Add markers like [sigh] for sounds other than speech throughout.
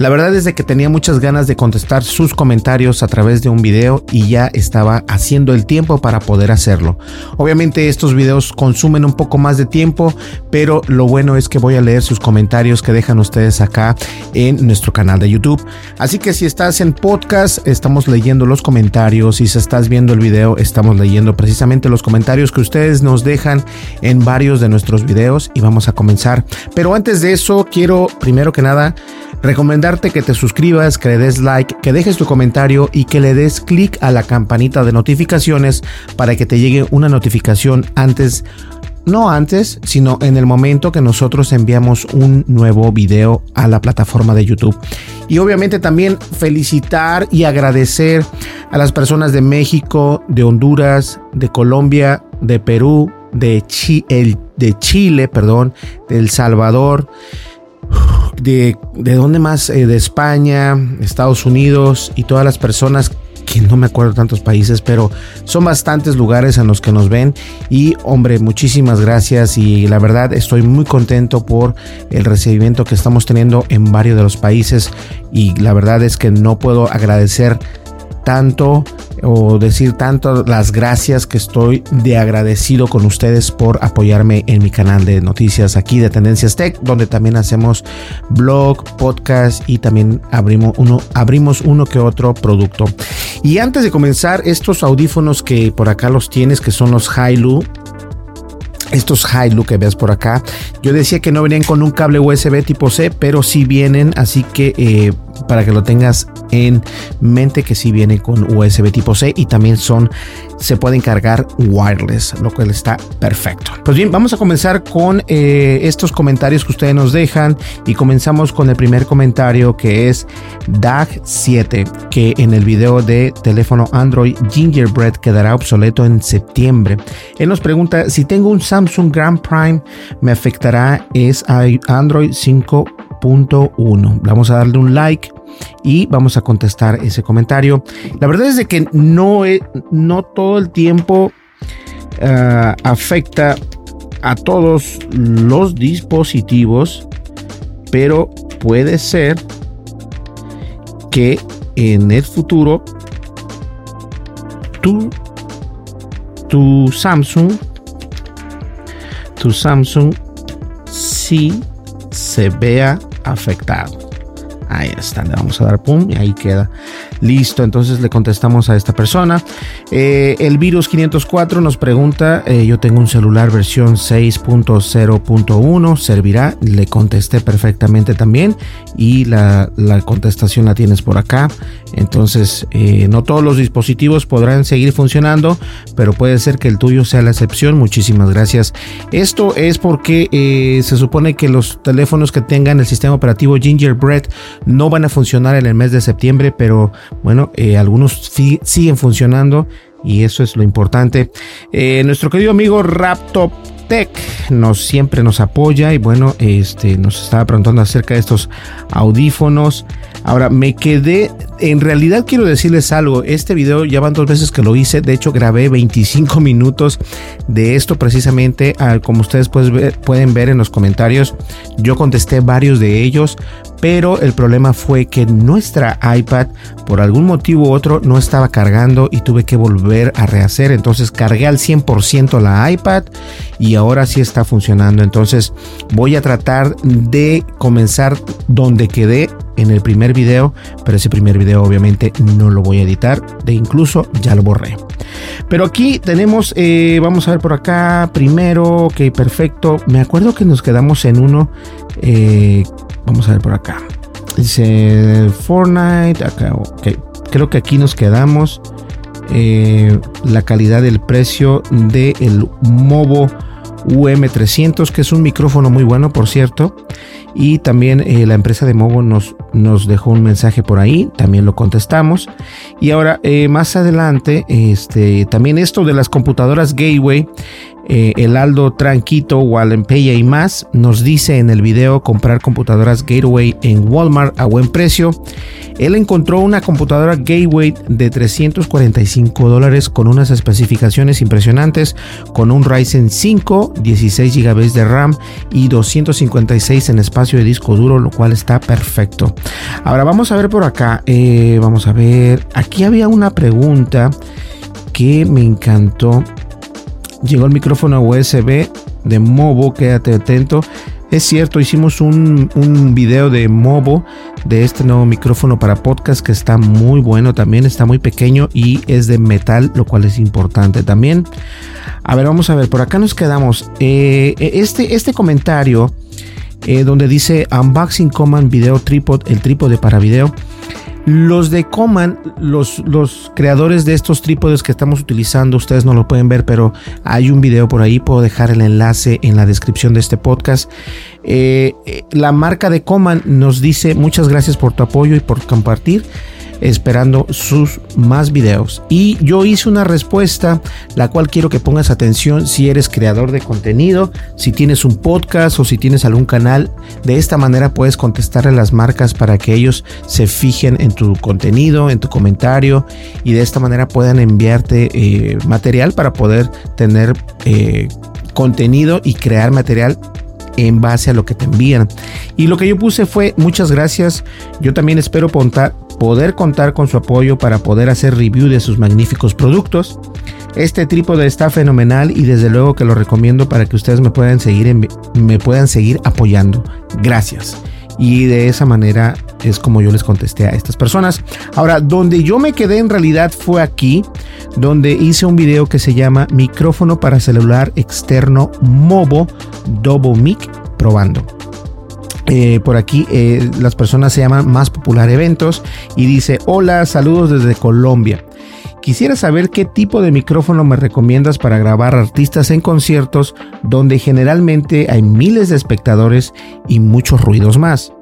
La verdad es de que tenía muchas ganas de contestar sus comentarios a través de un video y ya estaba haciendo el tiempo para poder hacerlo. Obviamente estos videos consumen un poco más de tiempo, pero lo bueno es que voy a leer sus comentarios que dejan ustedes acá en nuestro canal de YouTube. Así que si estás en podcast, estamos leyendo los comentarios si estás viendo el video, estamos leyendo precisamente los comentarios que ustedes nos dejan en varios de nuestros videos y vamos a comenzar. Pero antes de eso, quiero primero que nada recomendarte que te suscribas, que le des like, que dejes tu comentario y que le des clic a la campanita de notificaciones para que te llegue una notificación antes no antes, sino en el momento que nosotros enviamos un nuevo video a la plataforma de YouTube. Y obviamente también felicitar y agradecer a las personas de México, de Honduras, de Colombia, de Perú, de, de Chile, perdón, de El Salvador de, de dónde más, eh, de España, Estados Unidos y todas las personas que no me acuerdo tantos países, pero son bastantes lugares en los que nos ven. Y hombre, muchísimas gracias y la verdad estoy muy contento por el recibimiento que estamos teniendo en varios de los países. Y la verdad es que no puedo agradecer tanto o decir tanto las gracias que estoy de agradecido con ustedes por apoyarme en mi canal de noticias aquí de Tendencias Tech, donde también hacemos blog, podcast y también abrimos uno, abrimos uno que otro producto. Y antes de comenzar, estos audífonos que por acá los tienes, que son los Hailu, estos Hailu que ves por acá, yo decía que no venían con un cable USB tipo C, pero sí vienen, así que eh, para que lo tengas en mente que si viene con USB tipo C y también son se pueden cargar wireless, lo cual está perfecto. Pues bien, vamos a comenzar con eh, estos comentarios que ustedes nos dejan y comenzamos con el primer comentario que es DAG7, que en el video de teléfono Android Gingerbread quedará obsoleto en septiembre. Él nos pregunta si tengo un Samsung Grand Prime, me afectará es Android 5 1. Vamos a darle un like y vamos a contestar ese comentario. La verdad es de que no, no todo el tiempo ah, afecta a todos los dispositivos, pero puede ser que en el futuro tu, tu Samsung, tu Samsung sí se vea afectado. Ahí está, le vamos a dar pum y ahí queda. Listo, entonces le contestamos a esta persona. Eh, el virus 504 nos pregunta, eh, yo tengo un celular versión 6.0.1, ¿servirá? Le contesté perfectamente también y la, contestación la tienes por acá. Entonces, eh, no todos los dispositivos podrán seguir funcionando, pero puede ser que el tuyo sea la excepción. Muchísimas gracias. Esto es porque se supone que los teléfonos que tengan el sistema operativo Gingerbread no van a funcionar en el mes de septiembre, pero bueno, algunos siguen funcionando y eso es lo importante. Eh, nuestro querido amigo Raptop Tech nos siempre nos apoya y bueno, este nos estaba preguntando acerca de estos audífonos. Ahora me quedé, en realidad quiero decirles algo, este video ya van dos veces que lo hice, de hecho grabé 25 [laughs] minutos de esto precisamente, como ustedes pueden ver en los comentarios, yo contesté varios de ellos, pero el problema fue que nuestra iPad por algún motivo u otro no estaba cargando y tuve que volver a rehacer. Entonces cargué al 100% la iPad y ahora sí está funcionando. Entonces voy a tratar de comenzar donde quedé en el primer video, pero ese primer video obviamente no lo voy a editar, de incluso ya lo borré. Pero aquí tenemos, eh, vamos a ver por acá primero, ok, perfecto. Me acuerdo que nos quedamos en uno eh, Vamos a ver por acá. Dice Fortnite. Acá, Creo que aquí nos quedamos. Eh, la calidad del precio del el Movo UM300, que es un micrófono muy bueno, por cierto. Y también la empresa de Movo nos, nos dejó un mensaje por ahí, también lo contestamos. Y ahora, eh, más adelante, este, también esto de las computadoras Gateway, eh, el Aldo Tranquito, Wallenpeya y más, nos dice en el video comprar computadoras Gateway en Walmart a buen precio. Él encontró una computadora Gateway de 345 dólares con unas especificaciones impresionantes, con un Ryzen 5, 16 GB de RAM y 256 en espacio de disco duro, lo cual está perfecto. Ahora vamos a ver por acá, eh, vamos a ver, aquí había una pregunta que me encantó llegó el micrófono USB de Movo, quédate atento. Es cierto, hicimos un, un, video de Movo de este nuevo micrófono para podcast que está muy bueno también, está muy pequeño y es de metal, lo cual es importante también. A ver, vamos a ver, por acá nos quedamos. Eh, este, este comentario eh, donde dice Unboxing Command Video Tripod, el trípode para video. Los de Coman, los, los creadores de estos trípodes que estamos utilizando, ustedes no lo pueden ver, pero hay un video por ahí, puedo dejar el enlace en la descripción de este podcast. Eh, eh, la marca de Coman nos dice muchas gracias por tu apoyo y por compartir esperando sus más videos. Y yo hice una respuesta, la cual quiero que pongas atención si eres creador de contenido, si tienes un podcast o si tienes algún canal. De esta manera puedes contestarle a las marcas para que ellos se fijen en tu contenido, en tu comentario y de esta manera puedan enviarte eh, material para poder tener contenido y crear material en base a lo que te envían. Y lo que yo puse fue muchas gracias. Yo también espero poder contar con su apoyo para poder hacer review de sus magníficos productos. Este trípode está fenomenal y desde luego que lo recomiendo para que ustedes me puedan seguir, me puedan seguir apoyando. Gracias. Y de esa manera es como yo les contesté a estas personas. Ahora, donde yo me quedé en realidad fue aquí, donde hice un video que se llama Micrófono para celular externo Movo Double Mic probando. Eh, por aquí eh, las personas se llaman Más Popular Eventos y dice, hola, saludos desde Colombia. Quisiera saber qué tipo de micrófono me recomiendas para grabar artistas en conciertos donde generalmente hay miles de espectadores y muchos ruidos más.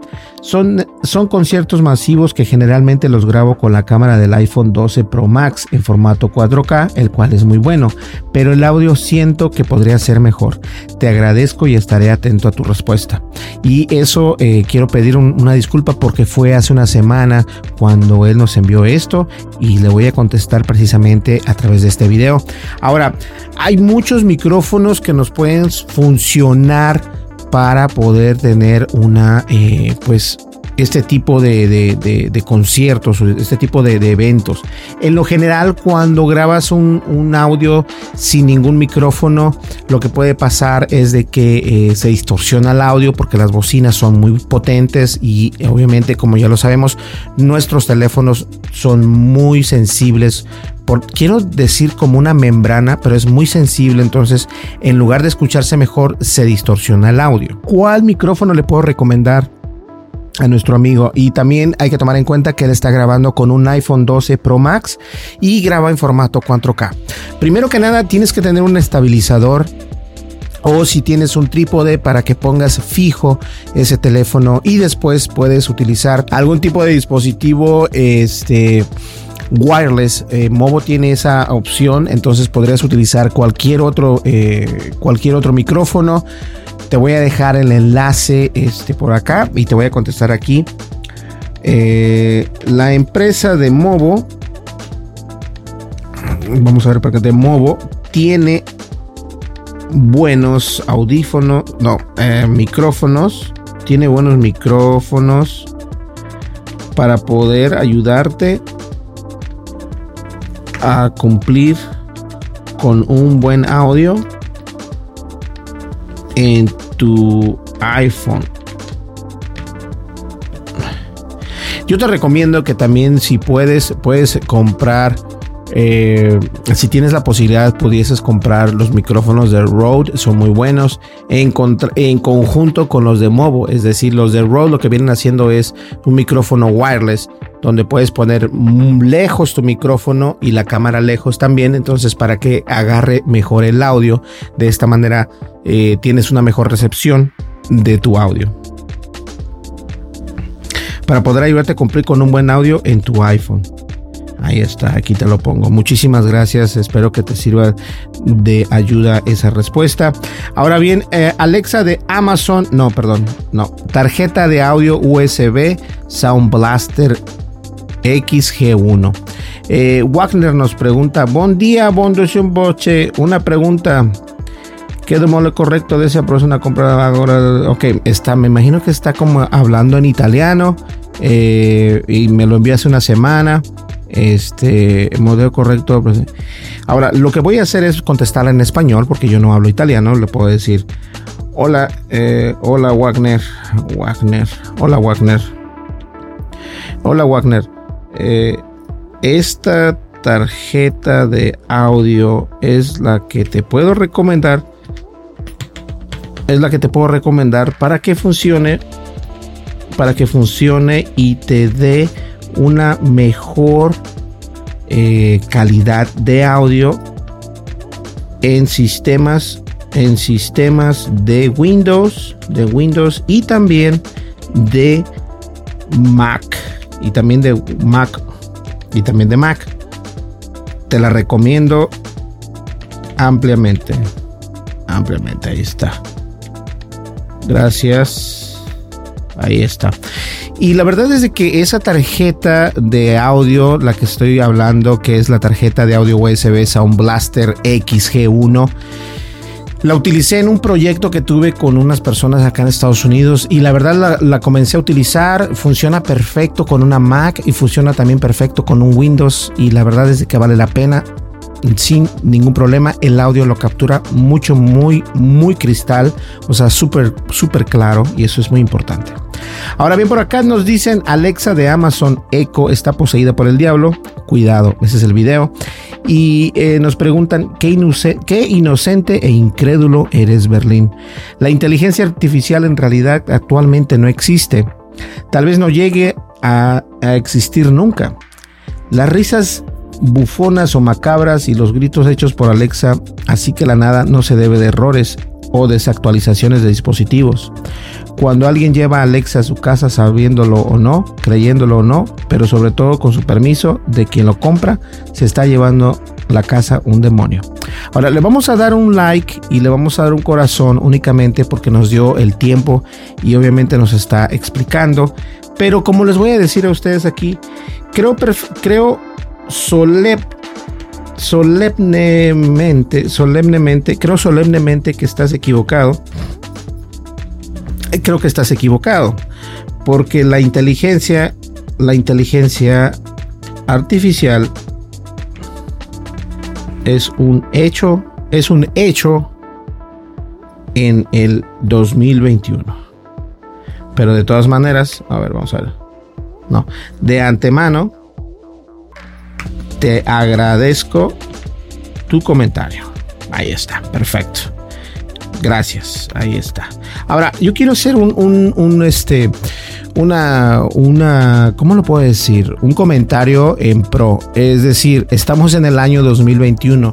Son, son conciertos masivos que generalmente los grabo con la cámara del iPhone 12 Pro Max en formato 4K, el cual es muy bueno, pero el audio siento que podría ser mejor. Te agradezco y estaré atento a tu respuesta. Y eso eh, quiero pedir una disculpa porque fue hace una semana cuando él nos envió esto y le voy a contestar precisamente a través de este video. Ahora, hay muchos micrófonos que nos pueden funcionar para poder tener una, eh, pues, este tipo de, conciertos, este tipo de, eventos. En lo general, cuando grabas un, audio sin ningún micrófono, lo que puede pasar es de que eh, se distorsiona el audio porque las bocinas son muy potentes y obviamente, como ya lo sabemos, nuestros teléfonos son muy sensibles quiero decir como una membrana, pero es muy sensible, entonces en lugar de escucharse mejor, se distorsiona el audio. ¿Cuál micrófono le puedo recomendar? A nuestro amigo y también hay que tomar en cuenta que él está grabando con un iPhone 12 Pro Max y graba en formato 4K. Primero que nada tienes que tener un estabilizador o si tienes un trípode para que pongas fijo ese teléfono y después puedes utilizar algún tipo de dispositivo este wireless. Eh, Movo tiene esa opción, entonces podrías utilizar cualquier otro, eh, cualquier otro micrófono. Te voy a dejar el enlace este, por acá y te voy a contestar aquí. Eh, la empresa de Movo, vamos a ver para qué de Movo, tiene buenos audífonos, no, micrófonos, tiene buenos micrófonos para poder ayudarte a cumplir con un buen audio en tu iPhone. Yo te recomiendo que también si puedes, puedes comprar eh, si tienes la posibilidad, pudieses comprar los micrófonos de Rode, son muy buenos en, en, conjunto con los de Movo. Es decir, los de Rode lo que vienen haciendo es un micrófono wireless donde puedes poner lejos tu micrófono y la cámara lejos también. Entonces, para que agarre mejor el audio, de esta manera eh, tienes una mejor recepción de tu audio. Para poder ayudarte a cumplir con un buen audio en tu iPhone. Ahí está, aquí te lo pongo. Muchísimas gracias, espero que te sirva de ayuda esa respuesta. Ahora bien, eh, Alexa de Amazon, no, perdón, no, tarjeta de audio USB Sound Blaster XG1. Eh, Wagner nos pregunta, buen día, bon boche, una pregunta. ¿Qué lo correcto de esa persona compra ahora? Ok, está, me imagino que está como hablando en italiano eh, y me lo envió hace una semana este modelo correcto. Pues, ahora, lo que voy a hacer es contestarla en español porque yo no hablo italiano. Le puedo decir, hola, eh, hola Wagner, Wagner, hola Wagner, hola Wagner. Eh, esta tarjeta de audio es la que te puedo recomendar. Es la que te puedo recomendar para que funcione, para que funcione y te dé una mejor eh, calidad de audio en sistemas en sistemas de Windows de Windows y también de Mac y también de Mac y también de Mac. Te la recomiendo ampliamente ampliamente ahí está. Gracias. Ahí está. Y la verdad es que esa tarjeta de audio, la que estoy hablando, que es la tarjeta de audio USB Sound Blaster XG1, la utilicé en un proyecto que tuve con unas personas acá en Estados Unidos y la verdad la, la, comencé a utilizar. Funciona perfecto con una Mac y funciona también perfecto con un Windows y la verdad es que vale la pena sin ningún problema. El audio lo captura mucho, muy, muy cristal, o sea, súper, súper claro y eso es muy importante. Ahora bien, por acá nos dicen Alexa de Amazon Echo está poseída por el diablo. Cuidado, ese es el video. Y eh, nos preguntan, ¿qué, ¿qué inocente e incrédulo eres Berlín? La inteligencia artificial en realidad actualmente no existe. Tal vez no llegue a existir nunca. Las risas bufonas o macabras y los gritos hechos por Alexa, así que la nada no se debe de errores o desactualizaciones de dispositivos. Cuando alguien lleva a Alexa a su casa sabiéndolo o no, creyéndolo o no, pero sobre todo con su permiso de quien lo compra, se está llevando la casa un demonio. Ahora le vamos a dar un like y le vamos a dar un corazón únicamente porque nos dio el tiempo y obviamente nos está explicando. Pero como les voy a decir a ustedes aquí, creo, creo solemnemente, solemnemente, creo solemnemente que estás equivocado. Creo que estás equivocado, porque la inteligencia, la inteligencia artificial es un hecho, es un hecho en el 2021. Pero de todas maneras, a ver, vamos a ver. No, de antemano te agradezco tu comentario. Ahí está, perfecto. Gracias, ahí está. Ahora, yo quiero hacer un, un, este, una, una, ¿cómo lo puedo decir? Un comentario en pro. Es decir, estamos en el año 2021.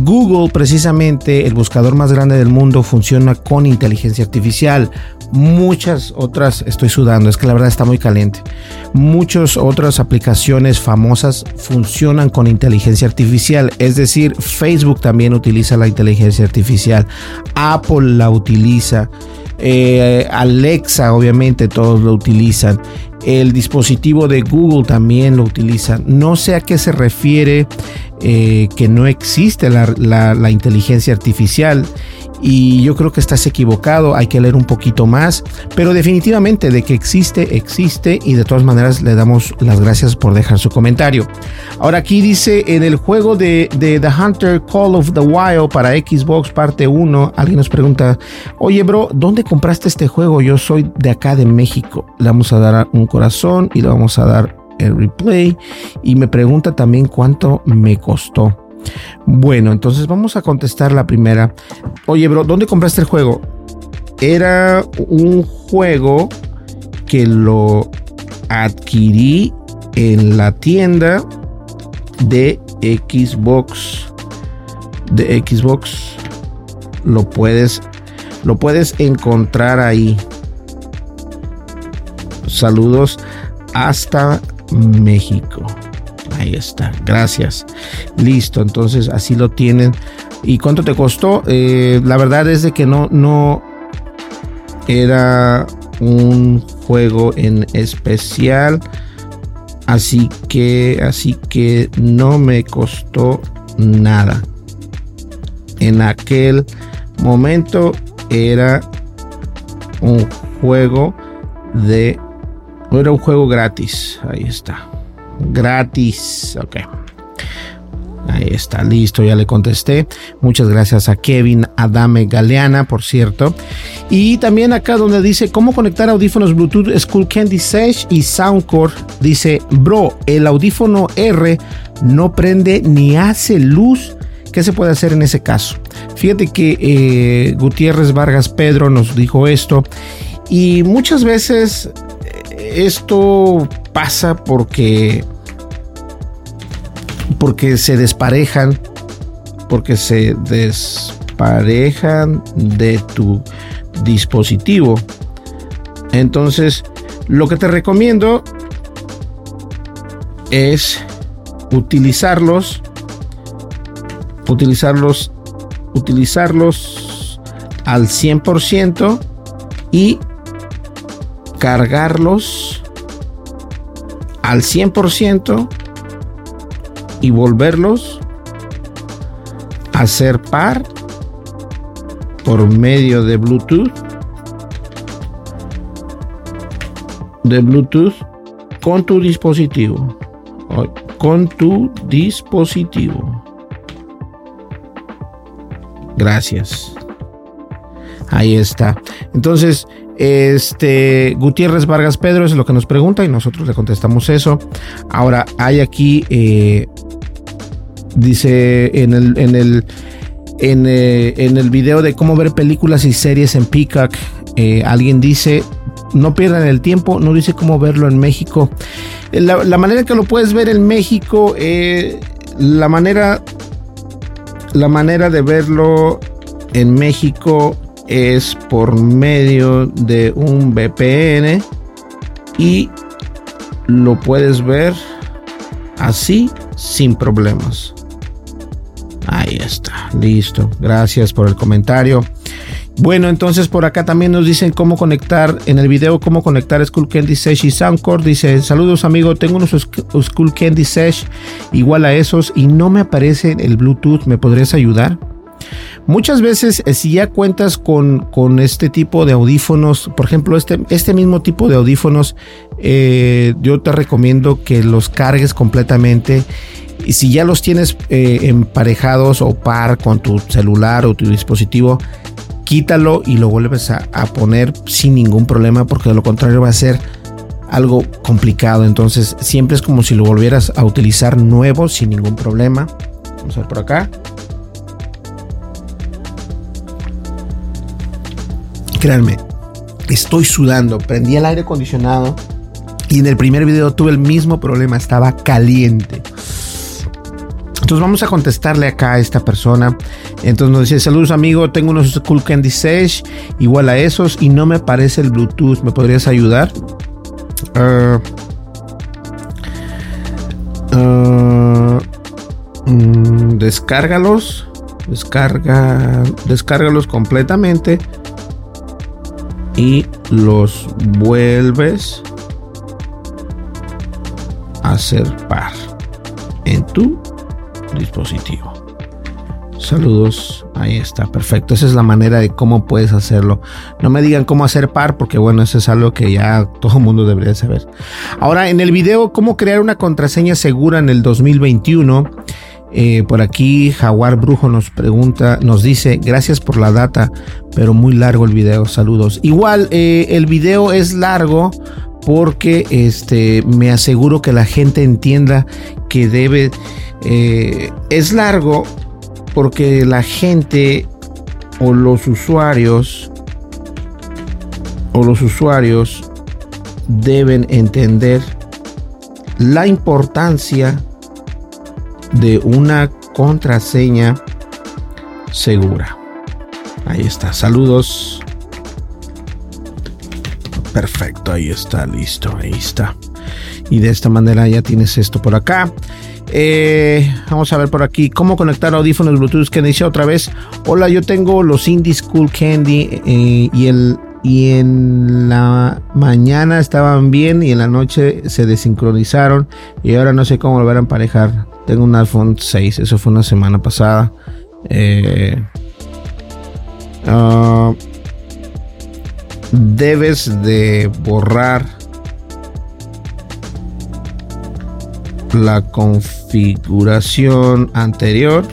Google, precisamente, el buscador más grande del mundo, funciona con inteligencia artificial. Muchas otras, estoy sudando, es que la verdad está muy caliente. Muchas otras aplicaciones famosas funcionan con inteligencia artificial, es decir, Facebook también utiliza la inteligencia artificial, Apple la utiliza. Eh, Alexa, obviamente, todos lo utilizan. El dispositivo de Google también lo utiliza. No sé a qué se refiere eh, que no existe la inteligencia artificial y yo creo que estás equivocado, hay que leer un poquito más, pero definitivamente de que existe, existe y de todas maneras le damos las gracias por dejar su comentario. Ahora aquí dice en el juego de, The Hunter Call of the Wild para Xbox parte 1, alguien nos pregunta, oye bro, ¿dónde compraste este juego? Yo soy de acá de México. Le vamos a dar un corazón y le vamos a dar el replay y me pregunta también cuánto me costó. Bueno, entonces vamos a contestar la primera. Oye, bro, ¿dónde compraste el juego? Era un juego que lo adquirí en la tienda de Xbox. De Xbox. Lo puedes, lo puedes encontrar ahí. Saludos hasta México. Ahí está, gracias. Listo, entonces así lo tienen. ¿Y cuánto te costó? Eh, la verdad es de que no, no era un juego en especial. Así que, así que no me costó nada. En aquel momento era un juego de... Era un juego gratis. Ahí está gratis. Ok. Ahí está, listo, ya le contesté. Muchas gracias a Kevin Adame Galeana, por cierto. Y también acá donde dice cómo conectar audífonos Bluetooth School Candy Sage y Soundcore, dice, bro, el audífono R no prende ni hace luz. ¿Qué se puede hacer en ese caso? Fíjate que eh, Gutiérrez Vargas Pedro nos dijo esto y muchas veces esto pasa porque porque se desparejan porque se desparejan de tu dispositivo. Entonces lo que te recomiendo es utilizarlos utilizarlos utilizarlos al 100% y cargarlos al 100% y volverlos a ser par por medio de Bluetooth de Bluetooth con tu dispositivo con tu dispositivo. Gracias. Ahí está. Entonces este Gutiérrez Vargas Pedro es lo que nos pregunta y nosotros le contestamos eso. Ahora hay aquí, eh, dice en el, en el, eh, en, el video de cómo ver películas y series en Peacock, eh, alguien dice, no pierdan el tiempo, no dice cómo verlo en México. La, la manera que lo puedes ver en México, la manera, la manera de verlo en México es por medio de un VPN y lo puedes ver así sin problemas. Ahí está, listo. Gracias por el comentario. Bueno, entonces por acá también nos dicen cómo conectar en el video, cómo conectar School Candy Sesh y Soundcore. Dice, saludos amigo, tengo unos School Candy Sesh igual a esos y no me aparece el Bluetooth. ¿Me podrías ayudar? Muchas veces, eh, si ya cuentas con, con, este tipo de audífonos, por ejemplo, este, este mismo tipo de audífonos, eh, yo te recomiendo que los cargues completamente. Y si ya los tienes eh, emparejados o par con tu celular o tu dispositivo, quítalo y lo vuelves a, a poner sin ningún problema, porque de lo contrario va a ser algo complicado. Entonces, siempre es como si lo volvieras a utilizar nuevo sin ningún problema. Vamos a ver por acá. Créanme, estoy sudando. Prendí el aire acondicionado y en el primer video tuve el mismo problema, estaba caliente. Entonces vamos a contestarle acá a esta persona. Entonces nos dice, saludos amigo, tengo unos Cool Candy Sage igual a esos y no me aparece el Bluetooth. ¿Me podrías ayudar? Uh, uh, mm, descárgalos. Descarga, descárgalos completamente y los vuelves a hacer par en tu dispositivo. Saludos, ahí está, perfecto. Esa es la manera de cómo puedes hacerlo. No me digan cómo hacer par, porque bueno, eso es algo que ya todo el mundo debería saber. Ahora, en el video, cómo crear una contraseña segura en el 2021. Eh, por aquí Jaguar Brujo nos pregunta, nos dice, gracias por la data, pero muy largo el video, saludos. Igual, eh, el video es largo porque este, me aseguro que la gente entienda que debe eh, es largo porque la gente o los usuarios o los usuarios deben entender la importancia de una contraseña segura. Ahí está. Saludos. Perfecto, ahí está, listo, ahí está. Y de esta manera ya tienes esto por acá. Eh, vamos a ver por aquí cómo conectar audífonos Bluetooth que dice otra vez. Hola, yo tengo los Indie School Candy eh, y el y en la mañana estaban bien y en la noche se desincronizaron y ahora no sé cómo volver a emparejar. Tengo un iPhone 6, eso fue una semana pasada. Eh, ah, debes de borrar la configuración anterior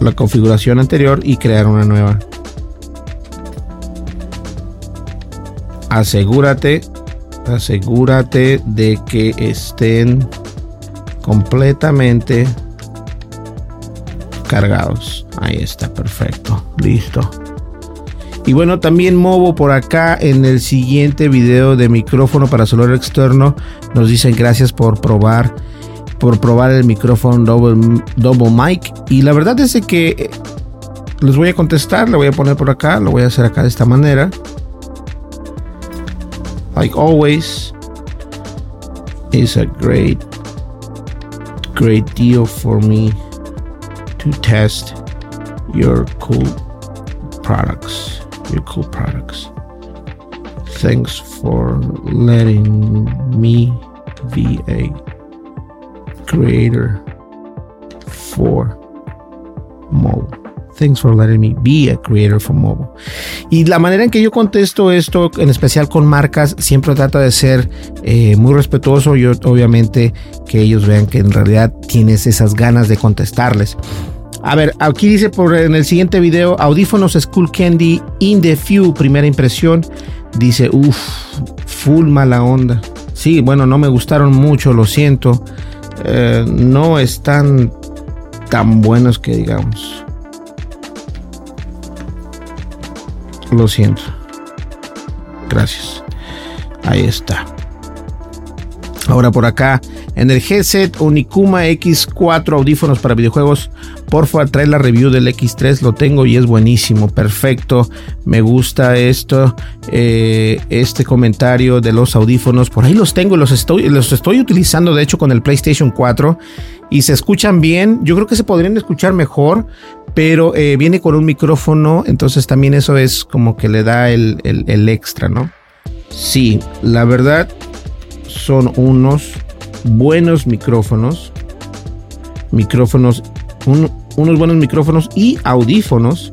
la configuración anterior y crear una nueva asegúrate asegúrate de que estén completamente cargados. Ahí está perfecto. Listo. Y bueno, también Movo por acá en el siguiente video de micrófono para celular externo. Nos dicen gracias por probar por probar el micrófono double, double mic. Y la verdad es que eh, les voy a contestar, le voy a poner por acá, lo voy a hacer acá de esta manera. Like always, is a great great deal for me to test your cool products. your cool products. Thanks for letting me be a creator for mobile. Thanks for letting me be a creator for mobile. Y la manera en que yo contesto esto, en especial con marcas, siempre trata de ser eh, muy respetuoso. Yo, obviamente, que ellos vean que en realidad tienes esas ganas de contestarles. A ver, aquí dice por en el siguiente video, audífonos School Candy in the Few, primera impresión. Dice, uff, full mala onda. Sí, bueno, no me gustaron mucho, lo siento. Eh, no están tan buenos que digamos. Lo siento. Gracias. Ahí está. Ahora por acá, en el headset Unicuma X4 audífonos para videojuegos Porfa, trae la review del X3, lo tengo y es buenísimo, perfecto. Me gusta esto, eh, este comentario de los audífonos. Por ahí los tengo, los estoy, los estoy utilizando de hecho con el PlayStation 4 y se escuchan bien. Yo creo que se podrían escuchar mejor, pero eh, viene con un micrófono, entonces también eso es como que le da el, el extra, ¿no? Sí, la verdad son unos buenos micrófonos. Micrófonos un, unos buenos micrófonos y audífonos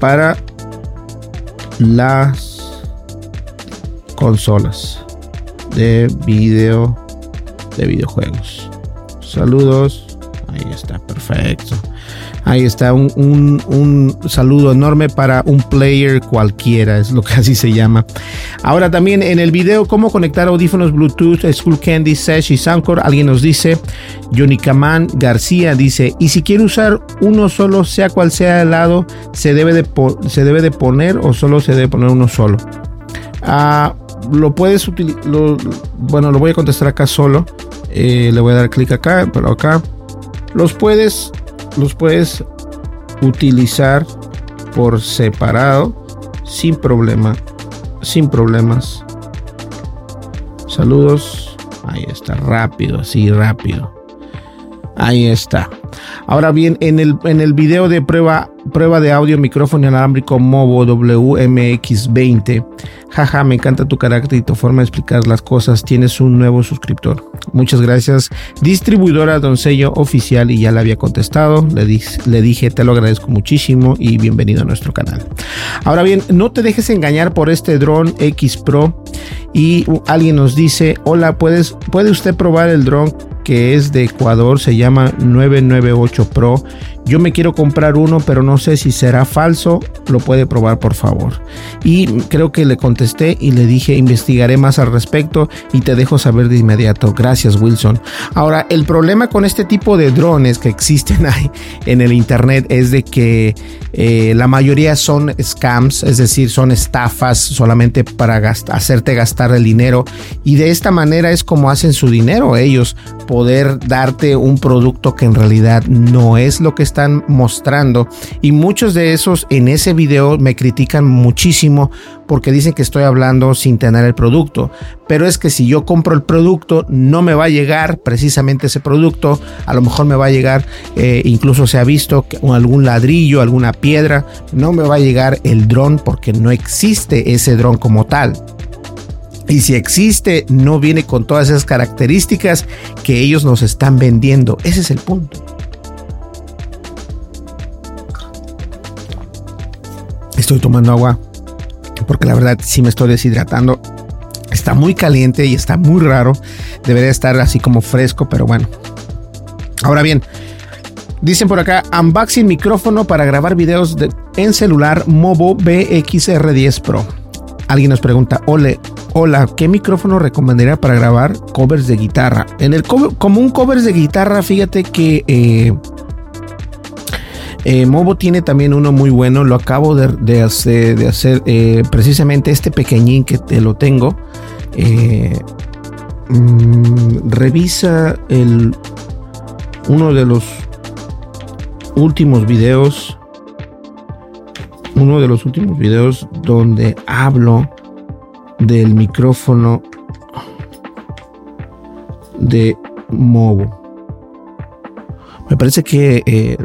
para las consolas de video de videojuegos. Saludos. Ahí está, perfecto. Ahí está, un, saludo enorme para un player cualquiera, es lo que así se llama. Ahora también en el video, cómo conectar audífonos Bluetooth, School Candy, Sesh y Soundcore, alguien nos dice, Johnny Kaman García dice, y si quiere usar uno solo, sea cual sea el lado, ¿se debe de, se debe de poner o solo se debe poner uno solo? Ah, lo puedes utilizar, bueno, lo voy a contestar acá solo. Eh, le voy a dar clic acá, pero acá los puedes, los puedes utilizar por separado sin problema, sin problemas. Saludos. Ahí está, rápido, así rápido. Ahí está. Ahora bien, en el, en el video de prueba, prueba de audio micrófono inalámbrico Movo WMX20, jaja, me encanta tu carácter y tu forma de explicar las cosas. Tienes un nuevo suscriptor. Muchas gracias. Distribuidora Doncello Oficial y ya le había contestado. Le, le dije, te lo agradezco muchísimo y bienvenido a nuestro canal. Ahora bien, no te dejes engañar por este dron X Pro y alguien nos dice, hola, ¿puedes, ¿puede usted probar el dron que es de Ecuador? Se llama 998 Pro. Yo me quiero comprar uno, pero no sé si será falso. Lo puede probar, por favor. Y creo que le contesté y le dije, investigaré más al respecto y te dejo saber de inmediato. Gracias, Wilson. Ahora, el problema con este tipo de drones que existen [laughs] ahí en el Internet es de que eh, la mayoría son scams, es decir, son estafas solamente para hacerte gastar el dinero. Y de esta manera es como hacen su dinero ellos, poder darte un producto que en realidad no es lo que está están mostrando y muchos de esos en ese video me critican muchísimo porque dicen que estoy hablando sin tener el producto. Pero es que si yo compro el producto, no me va a llegar precisamente ese producto. A lo mejor me va a llegar, eh, incluso se ha visto algún ladrillo, alguna piedra. No me va a llegar el dron porque no existe ese dron como tal. Y si existe, no viene con todas esas características que ellos nos están vendiendo. Ese es el punto. Estoy tomando agua porque la verdad sí me estoy deshidratando. Está muy caliente y está muy raro. Debería estar así como fresco, pero bueno. Ahora bien, dicen por acá, unboxing micrófono para grabar videos en celular Movo BXR10 Pro. Alguien nos pregunta, ole, hola, ¿qué micrófono recomendaría para grabar covers de guitarra? En el como un covers de guitarra, fíjate que eh, eh, Movo tiene también uno muy bueno, lo acabo de, hacer, eh, precisamente este pequeñín que te lo tengo. Eh, mm, revisa el, uno de los últimos videos. Uno de los últimos videos donde hablo del micrófono de Movo. Me parece que eh,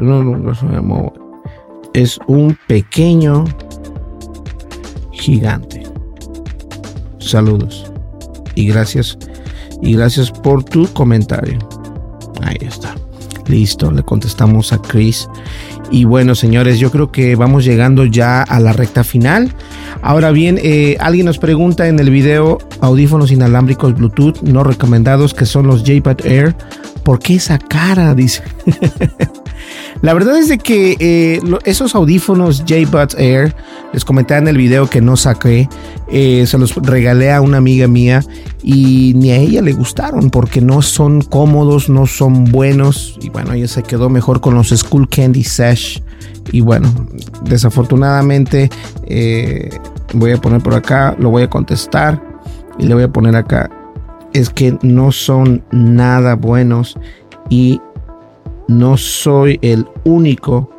es un pequeño gigante. Saludos y gracias y gracias por tu comentario. Ahí está. Listo, le contestamos a Chris. Y bueno, señores, yo creo que vamos llegando ya a la recta final. Ahora bien, eh, alguien nos pregunta en el video audífonos inalámbricos Bluetooth no recomendados que son los JPad Air ¿por qué esa cara? Dice. [laughs] La verdad es de que eh, esos audífonos J-Buds Air, les comenté en el video que no saqué, eh, se los regalé a una amiga mía y ni a ella le gustaron porque no son cómodos, no son buenos y bueno, ella se quedó mejor con los School Candy Sash y bueno, desafortunadamente eh, voy a poner por acá, lo voy a contestar y le voy a poner acá es que no son nada buenos y no soy el único,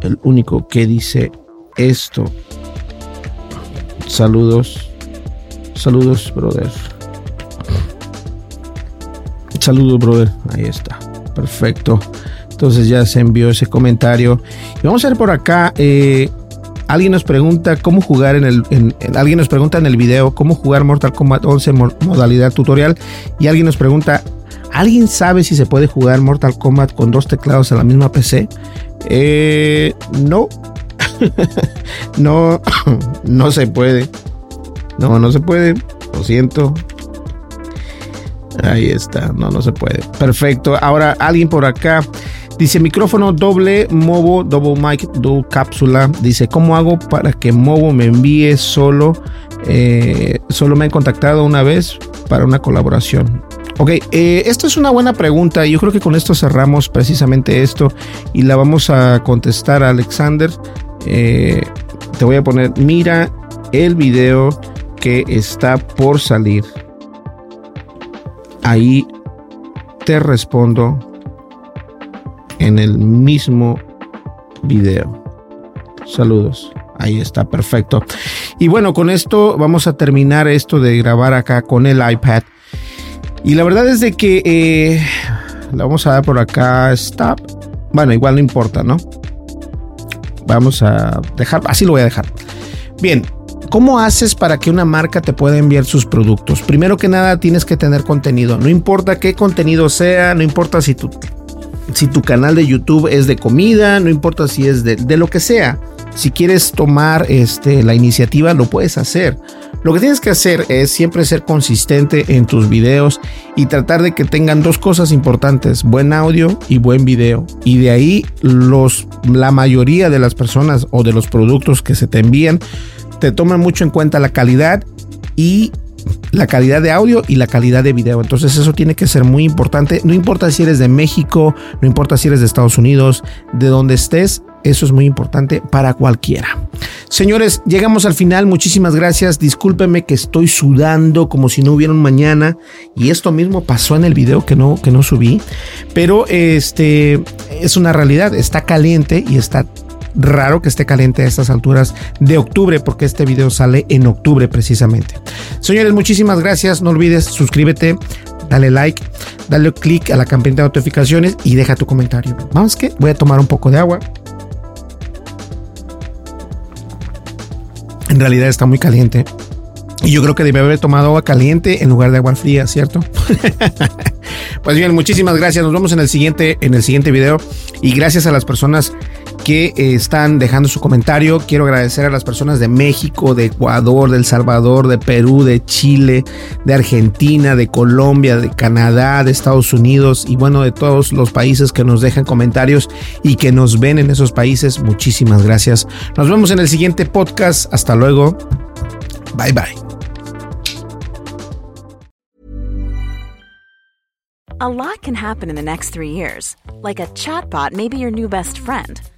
el único que dice esto. Saludos, saludos, brother. Saludos, brother. Ahí está. Perfecto. Entonces ya se envió ese comentario. Y vamos a ver por acá. Eh, Alguien nos pregunta cómo jugar en el. alguien nos pregunta en el video cómo jugar Mortal Kombat 11 modalidad tutorial. Y alguien nos pregunta: ¿Alguien sabe si se puede jugar Mortal Kombat con dos teclados en la misma PC? Eh, no. [laughs] no, [clears throat] no se puede. No, no se puede. Lo siento. Ahí está. No, no se puede. Perfecto. Ahora alguien por acá Dice micrófono doble Movo, double mic, dual cápsula. Dice, ¿cómo hago para que Movo me envíe solo? Eh, solo me han contactado una vez para una colaboración. Ok, eh, esto es una buena pregunta. Yo creo que con esto cerramos precisamente esto y la vamos a contestar a Alexander. Eh, te voy a poner, mira el video que está por salir. Ahí te respondo en el mismo video. Saludos. Ahí está, perfecto. Y bueno, con esto vamos a terminar esto de grabar acá con el iPad. Y la verdad es de que eh, la vamos a dar por acá, stop. Bueno, igual no importa, ¿no? Vamos a dejar, así lo voy a dejar. Bien, ¿Cómo haces para que una marca te pueda enviar sus productos? Primero que nada tienes que tener contenido. No importa qué contenido sea, no importa si tu, si tu canal de YouTube es de comida, no importa si es de, de lo que sea si quieres tomar este, la iniciativa, lo puedes hacer. Lo que tienes que hacer es siempre ser consistente en tus videos y tratar de que tengan dos cosas importantes, buen audio y buen video. Y de ahí los, la mayoría de las personas o de los productos que se te envían te toman mucho en cuenta la calidad y la calidad de audio y la calidad de video. Entonces eso tiene que ser muy importante. No importa si eres de México, no importa si eres de Estados Unidos, de donde estés, eso es muy importante para cualquiera. Señores, llegamos al final. Muchísimas gracias. Discúlpeme que estoy sudando como si no hubiera un mañana. Y esto mismo pasó en el video que no, que no subí. Pero este es una realidad. Está caliente y está raro que esté caliente a estas alturas de octubre, porque este video sale en octubre precisamente. Señores, muchísimas gracias. No olvides suscríbete, dale like, dale click a la campanita de notificaciones y deja tu comentario. Vamos que voy a tomar un poco de agua. en realidad está muy caliente. Y yo creo que debe haber tomado agua caliente en lugar de agua fría, ¿cierto? [laughs] pues bien, muchísimas gracias. Nos vemos en el siguiente, en el siguiente video. Y gracias a las personas que eh, están dejando su comentario. Quiero agradecer a las personas de México, de Ecuador, de El Salvador, de Perú, de Chile, de Argentina, de Colombia, de Canadá, de Estados Unidos y bueno, de todos los países que nos dejan comentarios y que nos ven en esos países. Muchísimas gracias. Nos vemos en el siguiente podcast. Hasta luego. Bye bye. A lot can happen in the next three years. Like chatbot your new best.